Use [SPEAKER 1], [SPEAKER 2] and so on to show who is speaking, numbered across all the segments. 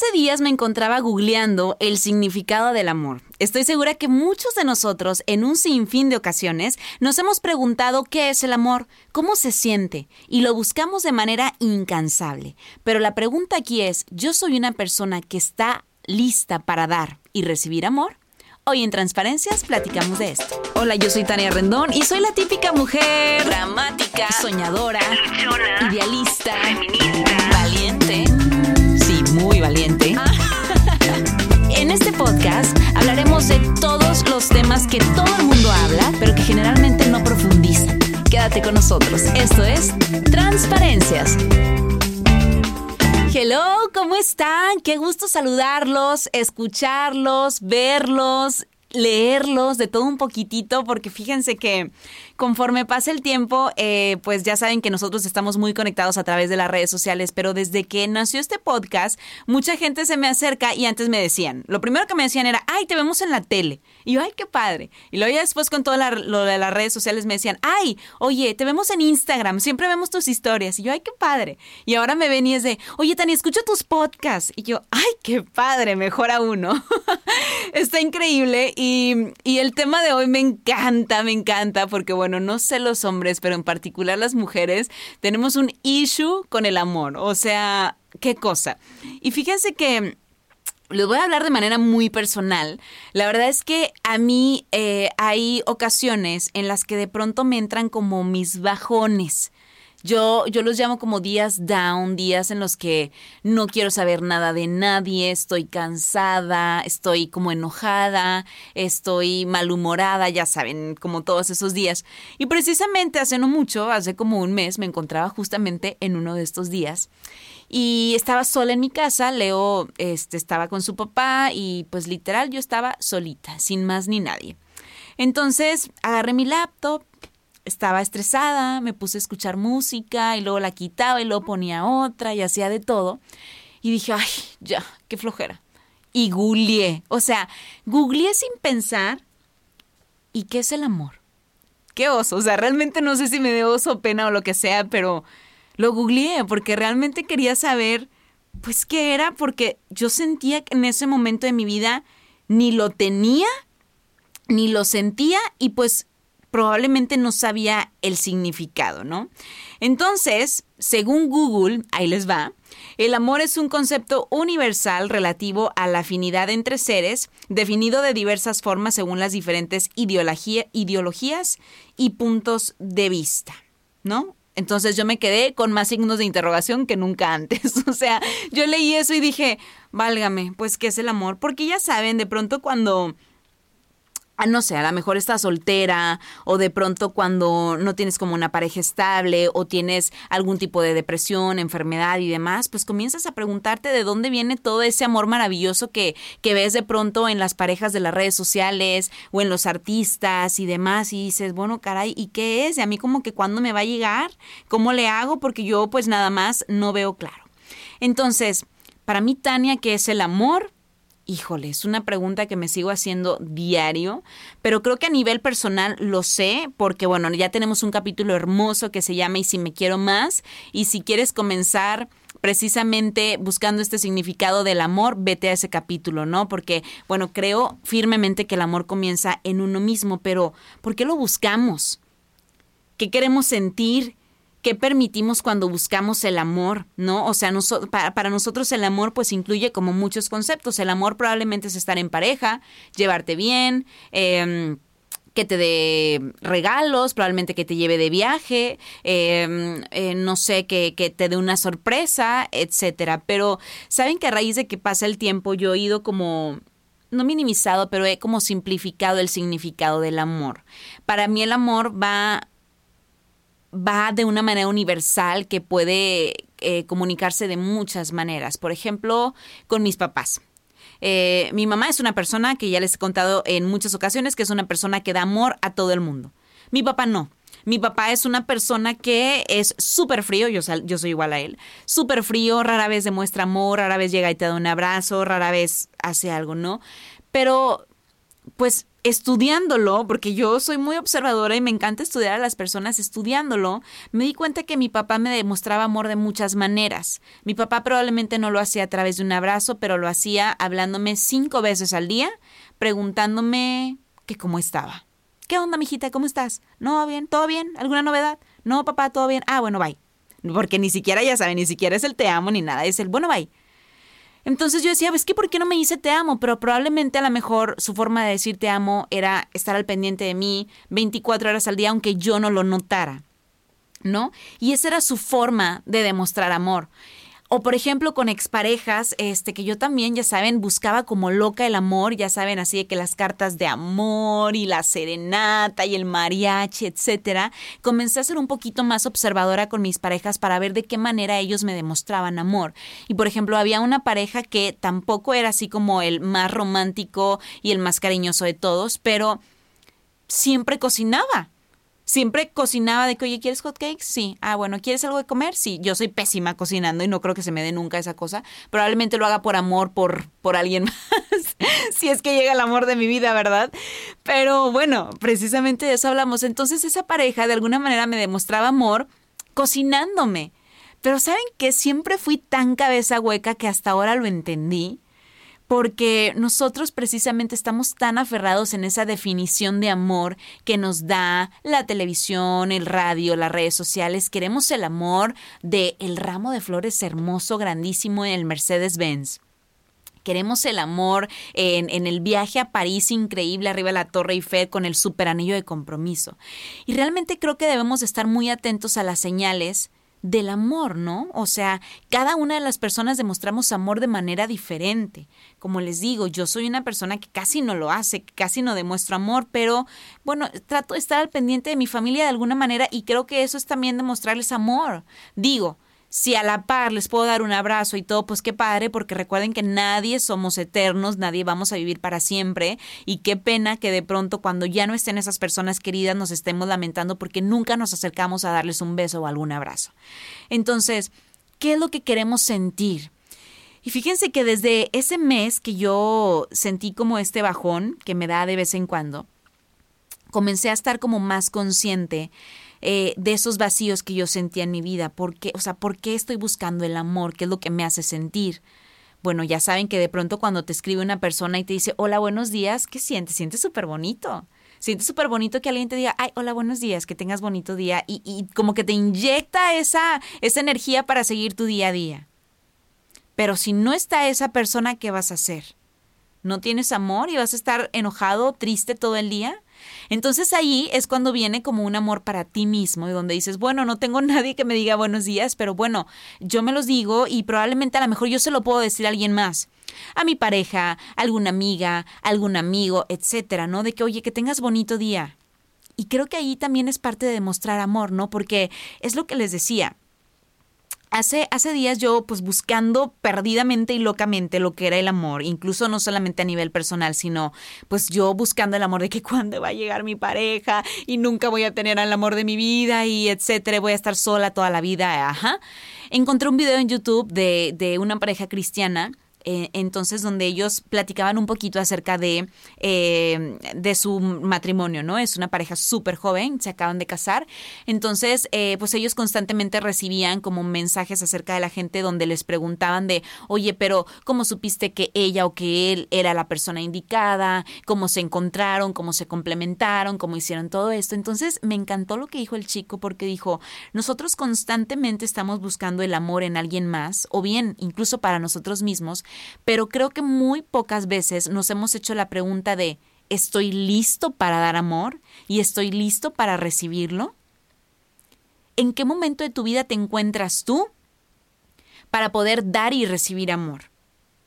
[SPEAKER 1] Hace días me encontraba googleando el significado del amor. Estoy segura que muchos de nosotros, en un sinfín de ocasiones, nos hemos preguntado qué es el amor, cómo se siente, y lo buscamos de manera incansable. Pero la pregunta aquí es, ¿yo soy una persona que está lista para dar y recibir amor? Hoy en Transparencias platicamos de esto. Hola, yo soy Tania Rendón y soy la típica mujer dramática, soñadora, idealista, feminista, valiente valiente. En este podcast hablaremos de todos los temas que todo el mundo habla, pero que generalmente no profundizan. Quédate con nosotros. Esto es Transparencias. Hello, ¿cómo están? Qué gusto saludarlos, escucharlos, verlos leerlos de todo un poquitito, porque fíjense que conforme pasa el tiempo, eh, pues ya saben que nosotros estamos muy conectados a través de las redes sociales, pero desde que nació este podcast, mucha gente se me acerca y antes me decían, lo primero que me decían era, ay, te vemos en la tele. Y yo, ay, qué padre. Y luego ya después con todo lo de las redes sociales me decían, ay, oye, te vemos en Instagram, siempre vemos tus historias. Y yo, ay, qué padre. Y ahora me ven y es de, oye, Tani, escucho tus podcasts. Y yo, ay, qué padre, mejor a uno. Está increíble y, el tema de hoy me encanta, me encanta, porque bueno, no sé los hombres, pero en particular las mujeres, tenemos un issue con el amor. O sea, qué cosa. Y fíjense que les voy a hablar de manera muy personal. La verdad es que a mí eh, hay ocasiones en las que de pronto me entran como mis bajones. Yo, yo los llamo como días down, días en los que no quiero saber nada de nadie, estoy cansada, estoy como enojada, estoy malhumorada, ya saben, como todos esos días. Y precisamente hace no mucho, hace como un mes, me encontraba justamente en uno de estos días y estaba sola en mi casa, Leo este, estaba con su papá y pues literal yo estaba solita, sin más ni nadie. Entonces agarré mi laptop, estaba estresada, me puse a escuchar música y luego la quitaba y luego ponía otra y hacía de todo. Y dije, ay, ya, qué flojera. Y googleé, o sea, googleé sin pensar. ¿Y qué es el amor? Qué oso, o sea, realmente no sé si me dio oso, pena o lo que sea, pero lo googleé porque realmente quería saber, pues, qué era, porque yo sentía que en ese momento de mi vida ni lo tenía, ni lo sentía, y pues probablemente no sabía el significado, ¿no? Entonces, según Google, ahí les va, el amor es un concepto universal relativo a la afinidad entre seres, definido de diversas formas según las diferentes ideologías y puntos de vista, ¿no? Entonces yo me quedé con más signos de interrogación que nunca antes. O sea, yo leí eso y dije, válgame, pues, ¿qué es el amor? Porque ya saben, de pronto cuando no sé, a lo mejor estás soltera o de pronto cuando no tienes como una pareja estable o tienes algún tipo de depresión, enfermedad y demás, pues comienzas a preguntarte de dónde viene todo ese amor maravilloso que, que ves de pronto en las parejas de las redes sociales o en los artistas y demás y dices, bueno, caray, ¿y qué es? Y a mí como que cuándo me va a llegar, ¿cómo le hago? Porque yo pues nada más no veo claro. Entonces, para mí, Tania, ¿qué es el amor? Híjole, es una pregunta que me sigo haciendo diario, pero creo que a nivel personal lo sé, porque bueno, ya tenemos un capítulo hermoso que se llama Y si me quiero más, y si quieres comenzar precisamente buscando este significado del amor, vete a ese capítulo, ¿no? Porque, bueno, creo firmemente que el amor comienza en uno mismo, pero ¿por qué lo buscamos? ¿Qué queremos sentir? Qué permitimos cuando buscamos el amor, ¿no? O sea, para, nosotros el amor pues incluye como muchos conceptos. El amor probablemente es estar en pareja, llevarte bien, em, que te dé regalos, probablemente que te lleve de viaje, em, eh, no sé, que, que, te dé una sorpresa, etcétera. Pero saben que a raíz de que pasa el tiempo yo he ido como no minimizado, pero he como simplificado el significado del amor. Para mí el amor va va de una manera universal que puede eh, comunicarse de muchas maneras. Por ejemplo, con mis papás. Eh, mi mamá es una persona que ya les he contado en muchas ocasiones que es una persona que da amor a todo el mundo. Mi papá no. Mi papá es una persona que es súper frío, yo, yo soy igual a él, súper frío, rara vez demuestra amor, rara vez llega y te da un abrazo, rara vez hace algo, ¿no? Pero pues estudiándolo, porque yo soy muy observadora y me encanta estudiar a las personas estudiándolo, me di cuenta que mi papá me demostraba amor de muchas maneras. Mi papá probablemente no lo hacía a través de un abrazo, pero lo hacía hablándome cinco veces al día, preguntándome que cómo estaba. ¿Qué onda, mijita? ¿Cómo estás? ¿No, bien? ¿Todo bien? ¿Alguna novedad? No, papá, todo bien. Ah, bueno, bye. Porque ni siquiera, ya saben, ni siquiera es el te amo ni nada, es el bueno, bye. Entonces yo decía, es que ¿por qué no me dice te amo? Pero probablemente a lo mejor su forma de decir te amo era estar al pendiente de mí 24 horas al día, aunque yo no lo notara. ¿No? Y esa era su forma de demostrar amor. O por ejemplo con exparejas, este que yo también, ya saben, buscaba como loca el amor, ya saben, así de que las cartas de amor y la serenata y el mariachi, etcétera. Comencé a ser un poquito más observadora con mis parejas para ver de qué manera ellos me demostraban amor. Y por ejemplo, había una pareja que tampoco era así como el más romántico y el más cariñoso de todos, pero siempre cocinaba siempre cocinaba de que, oye, ¿quieres hot cakes? Sí. Ah, bueno, ¿quieres algo de comer? Sí. Yo soy pésima cocinando y no creo que se me dé nunca esa cosa. Probablemente lo haga por amor, por, por alguien más. si es que llega el amor de mi vida, ¿verdad? Pero bueno, precisamente de eso hablamos. Entonces esa pareja de alguna manera me demostraba amor cocinándome. Pero ¿saben que siempre fui tan cabeza hueca que hasta ahora lo entendí? Porque nosotros precisamente estamos tan aferrados en esa definición de amor que nos da la televisión, el radio, las redes sociales. Queremos el amor de el ramo de flores hermoso, grandísimo en el Mercedes-Benz. Queremos el amor en, el viaje a París increíble arriba de la Torre Eiffel con el super anillo de compromiso. Y realmente creo que debemos estar muy atentos a las señales del amor, ¿no? O sea, cada una de las personas demostramos amor de manera diferente. Como les digo, yo soy una persona que casi no lo hace, que casi no demuestro amor, pero bueno, trato de estar al pendiente de mi familia de alguna manera y creo que eso es también demostrarles amor. Digo, si a la par les puedo dar un abrazo y todo, pues qué padre, porque recuerden que nadie somos eternos, nadie vamos a vivir para siempre y qué pena que de pronto cuando ya no estén esas personas queridas nos estemos lamentando porque nunca nos acercamos a darles un beso o algún abrazo. Entonces, ¿qué es lo que queremos sentir? Y fíjense que desde ese mes que yo sentí como este bajón que me da de vez en cuando, comencé a estar como más consciente eh, de esos vacíos que yo sentía en mi vida. ¿Por qué? O sea, ¿por qué estoy buscando el amor? ¿Qué es lo que me hace sentir? Bueno, ya saben que de pronto cuando te escribe una persona y te dice, hola, buenos días, ¿qué sientes? Sientes súper bonito. Sientes súper bonito que alguien te diga, ay, hola, buenos días, que tengas bonito día. Y, y como que te inyecta esa, esa energía para seguir tu día a día. Pero si no está esa persona, ¿qué vas a hacer? ¿No tienes amor y vas a estar enojado, triste todo el día? Entonces ahí es cuando viene como un amor para ti mismo y donde dices, bueno, no tengo nadie que me diga buenos días, pero bueno, yo me los digo y probablemente a lo mejor yo se lo puedo decir a alguien más. A mi pareja, alguna amiga, algún amigo, etcétera, ¿no? De que, oye, que tengas bonito día. Y creo que ahí también es parte de demostrar amor, ¿no? Porque es lo que les decía. Hace, hace días yo pues buscando perdidamente y locamente lo que era el amor, incluso no solamente a nivel personal, sino pues yo buscando el amor de que cuándo va a llegar mi pareja y nunca voy a tener al amor de mi vida y etcétera, voy a estar sola toda la vida, ajá. Encontré un video en YouTube de, de una pareja cristiana eh, entonces donde ellos platicaban un poquito acerca de, eh, de su matrimonio, ¿no? Es una pareja súper joven, se acaban de casar, entonces eh, pues ellos constantemente recibían como mensajes acerca de la gente donde les preguntaban de, oye, pero ¿cómo supiste que ella o que él era la persona indicada? ¿Cómo se encontraron? ¿Cómo se complementaron? ¿Cómo hicieron todo esto? Entonces me encantó lo que dijo el chico porque dijo, nosotros constantemente estamos buscando el amor en alguien más o bien incluso para nosotros mismos, pero creo que muy pocas veces nos hemos hecho la pregunta de ¿estoy listo para dar amor? ¿Y estoy listo para recibirlo? ¿En qué momento de tu vida te encuentras tú para poder dar y recibir amor?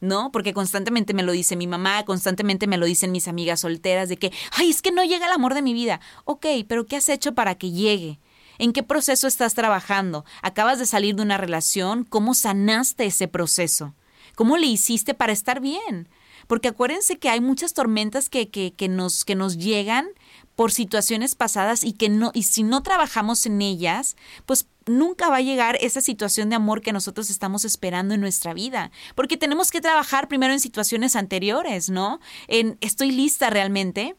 [SPEAKER 1] ¿no? Porque constantemente me lo dice mi mamá, constantemente me lo dicen mis amigas solteras de que, ay, es que no llega el amor de mi vida. Ok, pero ¿qué has hecho para que llegue? ¿En qué proceso estás trabajando? ¿Acabas de salir de una relación? ¿Cómo sanaste ese proceso? ¿Cómo le hiciste para estar bien? Porque acuérdense que hay muchas tormentas que, que, nos, que nos llegan por situaciones pasadas y que no, y si no trabajamos en ellas, pues nunca va a llegar esa situación de amor que nosotros estamos esperando en nuestra vida, porque tenemos que trabajar primero en situaciones anteriores, ¿no? En estoy lista realmente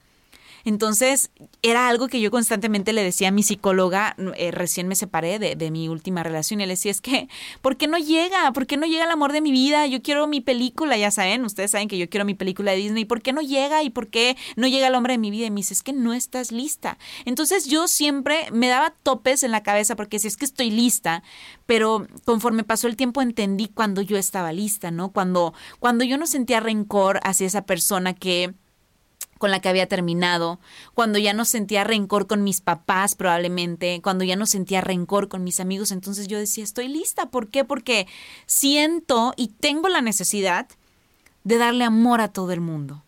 [SPEAKER 1] entonces, era algo que yo constantemente le decía a mi psicóloga, eh, recién me separé de, mi última relación, y le decía, es que, ¿por qué no llega? ¿Por qué no llega el amor de mi vida? Yo quiero mi película, ya saben, ustedes saben que yo quiero mi película de Disney, ¿por qué no llega? ¿Y por qué no llega el hombre de mi vida? Y me dice, es que no estás lista. Entonces, yo siempre me daba topes en la cabeza porque si es que estoy lista, pero conforme pasó el tiempo entendí cuando yo estaba lista, ¿no? Cuando, cuando yo no sentía rencor hacia esa persona que con la que había terminado, cuando ya no sentía rencor con mis papás probablemente, cuando ya no sentía rencor con mis amigos, entonces yo decía, estoy lista. ¿Por qué? Porque siento y tengo la necesidad de darle amor a todo el mundo.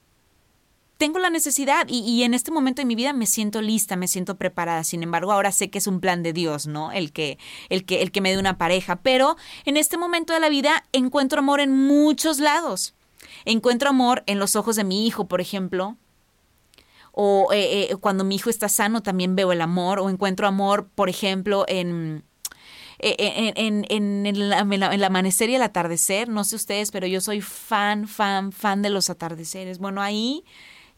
[SPEAKER 1] Tengo la necesidad y, y, en este momento de mi vida me siento lista, me siento preparada. Sin embargo, ahora sé que es un plan de Dios, ¿no? El que, el que, el que me dé una pareja. Pero en este momento de la vida encuentro amor en muchos lados. Encuentro amor en los ojos de mi hijo, por ejemplo, o eh, eh, cuando mi hijo está sano también veo el amor, o encuentro amor, por ejemplo, en, eh, en, en, en, el, amanecer y el atardecer. No sé ustedes, pero yo soy fan, fan, fan de los atardeceres. Bueno, ahí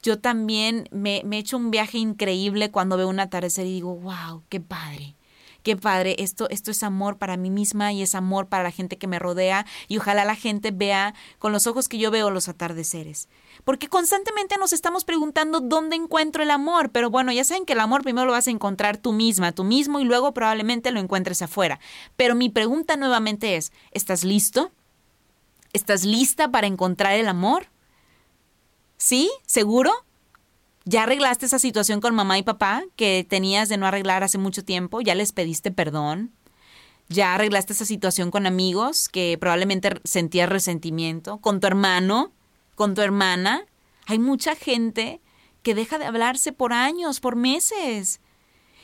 [SPEAKER 1] yo también me he hecho un viaje increíble cuando veo un atardecer y digo, wow, qué padre qué padre, esto, esto es amor para mí misma y es amor para la gente que me rodea y ojalá la gente vea con los ojos que yo veo los atardeceres. Porque constantemente nos estamos preguntando dónde encuentro el amor, pero bueno, ya saben que el amor primero lo vas a encontrar tú misma, tú mismo y luego probablemente lo encuentres afuera. Pero mi pregunta nuevamente es, ¿estás listo? ¿Estás lista para encontrar el amor? ¿Sí? ¿Seguro? ¿Ya arreglaste esa situación con mamá y papá que tenías de no arreglar hace mucho tiempo? ¿Ya les pediste perdón? ¿Ya arreglaste esa situación con amigos que probablemente sentías resentimiento? ¿Con tu hermano? ¿Con tu hermana? Hay mucha gente que deja de hablarse por años, por meses.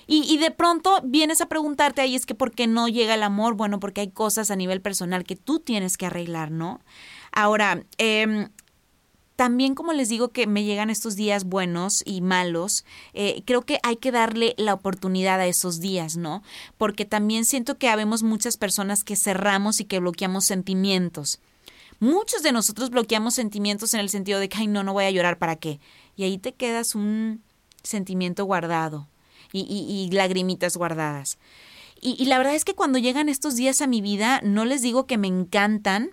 [SPEAKER 1] Y, de pronto vienes a preguntarte ahí es que por qué no llega el amor. Bueno, porque hay cosas a nivel personal que tú tienes que arreglar, ¿no? Ahora, eh, también como les digo que me llegan estos días buenos y malos, eh, creo que hay que darle la oportunidad a esos días, ¿no? Porque también siento que habemos muchas personas que cerramos y que bloqueamos sentimientos. Muchos de nosotros bloqueamos sentimientos en el sentido de que, ay, no, no voy a llorar, ¿para qué? Y ahí te quedas un sentimiento guardado y, y, y lagrimitas guardadas. Y, y la verdad es que cuando llegan estos días a mi vida, no les digo que me encantan,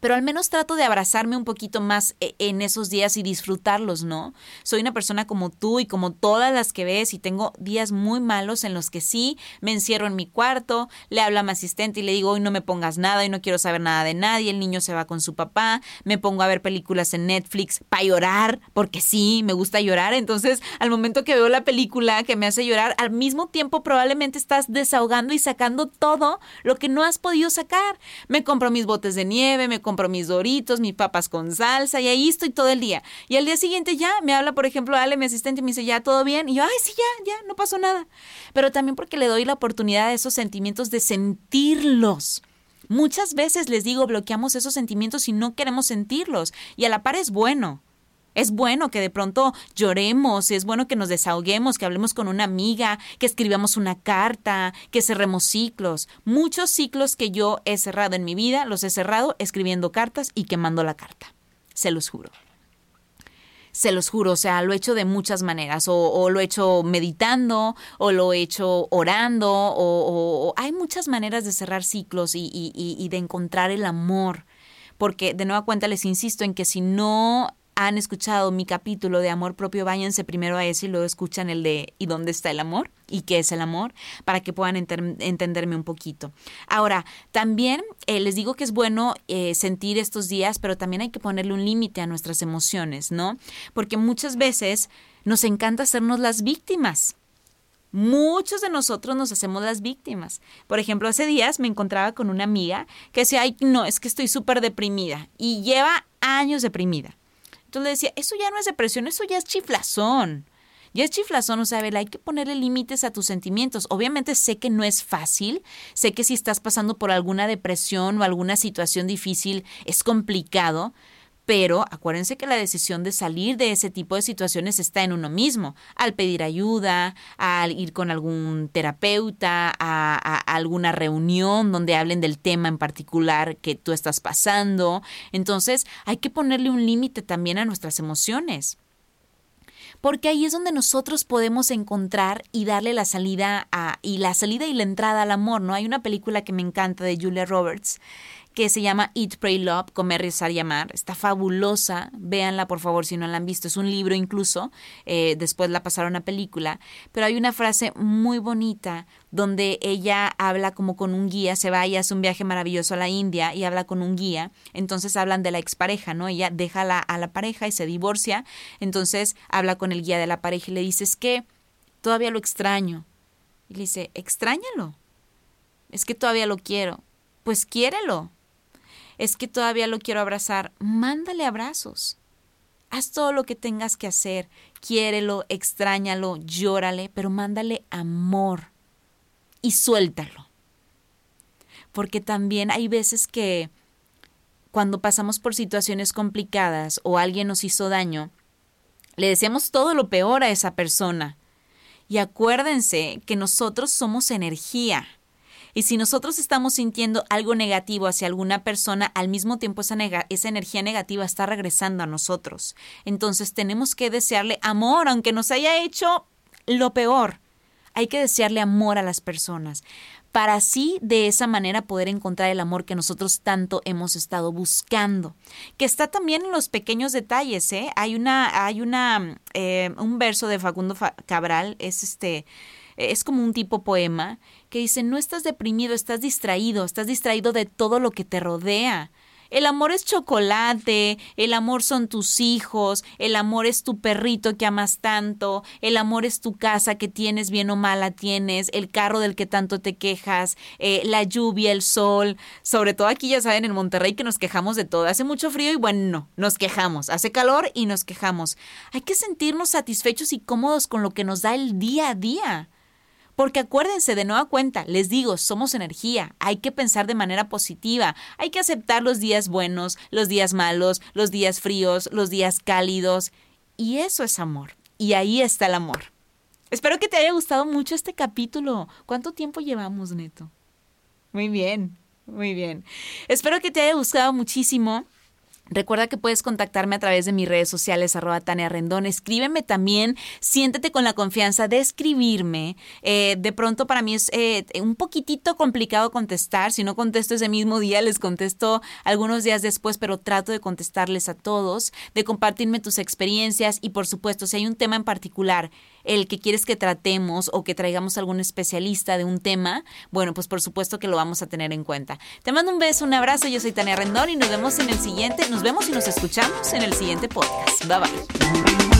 [SPEAKER 1] pero al menos trato de abrazarme un poquito más eh, en esos días y disfrutarlos, ¿no? Soy una persona como tú y como todas las que ves y tengo días muy malos en los que sí me encierro en mi cuarto, le hablo a mi asistente y le digo, hoy no me pongas nada y no quiero saber nada de nadie, el niño se va con su papá, me pongo a ver películas en Netflix para llorar, porque sí, me gusta llorar, entonces al momento que veo la película que me hace llorar, al mismo tiempo probablemente estás desahogando y sacando todo lo que no has podido sacar. Me compro mis botes de nieve, me compro mis doritos, mis papas con salsa y ahí estoy todo el día. Y al día siguiente ya me habla, por ejemplo, Ale, mi asistente, y me dice, ya, todo bien. Y yo, ay, sí, ya, ya, no pasó nada. Pero también porque le doy la oportunidad a esos sentimientos de sentirlos. Muchas veces les digo, bloqueamos esos sentimientos y no queremos sentirlos. Y a la par es bueno. Es bueno que de pronto lloremos, es bueno que nos desahoguemos, que hablemos con una amiga, que escribamos una carta, que cerremos ciclos. Muchos ciclos que yo he cerrado en mi vida los he cerrado escribiendo cartas y quemando la carta. Se los juro se los juro, o sea, lo he hecho de muchas maneras, o, lo he hecho meditando, o lo he hecho orando, o, hay muchas maneras de cerrar ciclos y, de encontrar el amor, porque de nueva cuenta les insisto en que si no han escuchado mi capítulo de amor propio, váyanse primero a ese y luego escuchan el de ¿y dónde está el amor? ¿Y qué es el amor? Para que puedan entenderme un poquito. Ahora, también eh, les digo que es bueno eh, sentir estos días, pero también hay que ponerle un límite a nuestras emociones, ¿no? Porque muchas veces nos encanta hacernos las víctimas. Muchos de nosotros nos hacemos las víctimas. Por ejemplo, hace días me encontraba con una amiga que decía, ay, no, es que estoy súper deprimida y lleva años deprimida. Entonces le decía, eso ya no es depresión, eso ya es chiflazón. Ya es chiflazón, o sea, hay que ponerle límites a tus sentimientos. Obviamente sé que no es fácil, sé que si estás pasando por alguna depresión o alguna situación difícil es complicado, Pero acuérdense que la decisión de salir de ese tipo de situaciones está en uno mismo, al pedir ayuda, al ir con algún terapeuta, a, alguna reunión donde hablen del tema en particular que tú estás pasando. Entonces hay que ponerle un límite también a nuestras emociones porque ahí es donde nosotros podemos encontrar y darle la salida a, y la salida y la entrada al amor, ¿no? Hay una película que me encanta de Julia Roberts que se llama Eat, Pray, Love, Comer, Rezar y Amar. Está fabulosa, véanla por favor si no la han visto. Es un libro incluso, eh, después la pasaron a película, pero hay una frase muy bonita donde ella habla como con un guía, se va y hace un viaje maravilloso a la India y habla con un guía, entonces hablan de la expareja, ¿no? Ella deja la, a la pareja y se divorcia, entonces habla con el guía de la pareja y le dice, es que todavía lo extraño. Y le dice, extrañalo. Es que todavía lo quiero. Pues quiérelo es que todavía lo quiero abrazar, mándale abrazos. Haz todo lo que tengas que hacer, quiérelo, extrañalo, llórale, pero mándale amor y suéltalo. Porque también hay veces que cuando pasamos por situaciones complicadas o alguien nos hizo daño, le deseamos todo lo peor a esa persona. Y acuérdense que nosotros somos energía. Y si nosotros estamos sintiendo algo negativo hacia alguna persona, al mismo tiempo esa, esa energía negativa está regresando a nosotros. Entonces tenemos que desearle amor, aunque nos haya hecho lo peor. Hay que desearle amor a las personas para así de esa manera poder encontrar el amor que nosotros tanto hemos estado buscando, que está también en los pequeños detalles. ¿eh? Hay una, hay una, eh, un verso de Facundo Cabral, es este, es como un tipo poema que dice, no estás deprimido, estás distraído, estás distraído de todo lo que te rodea. El amor es chocolate, el amor son tus hijos, el amor es tu perrito que amas tanto, el amor es tu casa que tienes bien o mala tienes, el carro del que tanto te quejas, eh, la lluvia, el sol, sobre todo aquí ya saben en Monterrey que nos quejamos de todo, hace mucho frío y bueno, no, nos quejamos, hace calor y nos quejamos. Hay que sentirnos satisfechos y cómodos con lo que nos da el día a día. Porque acuérdense de nueva cuenta, les digo, somos energía, hay que pensar de manera positiva, hay que aceptar los días buenos, los días malos, los días fríos, los días cálidos. Y eso es amor. Y ahí está el amor. Espero que te haya gustado mucho este capítulo. ¿Cuánto tiempo llevamos, Neto? Muy bien, muy bien. Espero que te haya gustado muchísimo. Recuerda que puedes contactarme a través de mis redes sociales, arroba Tania Rendón. Escríbeme también, siéntete con la confianza de escribirme. Eh, de pronto para mí es eh, un poquitito complicado contestar. Si no contesto ese mismo día, les contesto algunos días después, pero trato de contestarles a todos, de compartirme tus experiencias y por supuesto, si hay un tema en particular el que quieres que tratemos o que traigamos algún especialista de un tema, bueno, pues por supuesto que lo vamos a tener en cuenta. Te mando un beso, un abrazo, yo soy Tania Rendón y nos vemos en el siguiente, nos vemos y nos escuchamos en el siguiente podcast. Bye bye.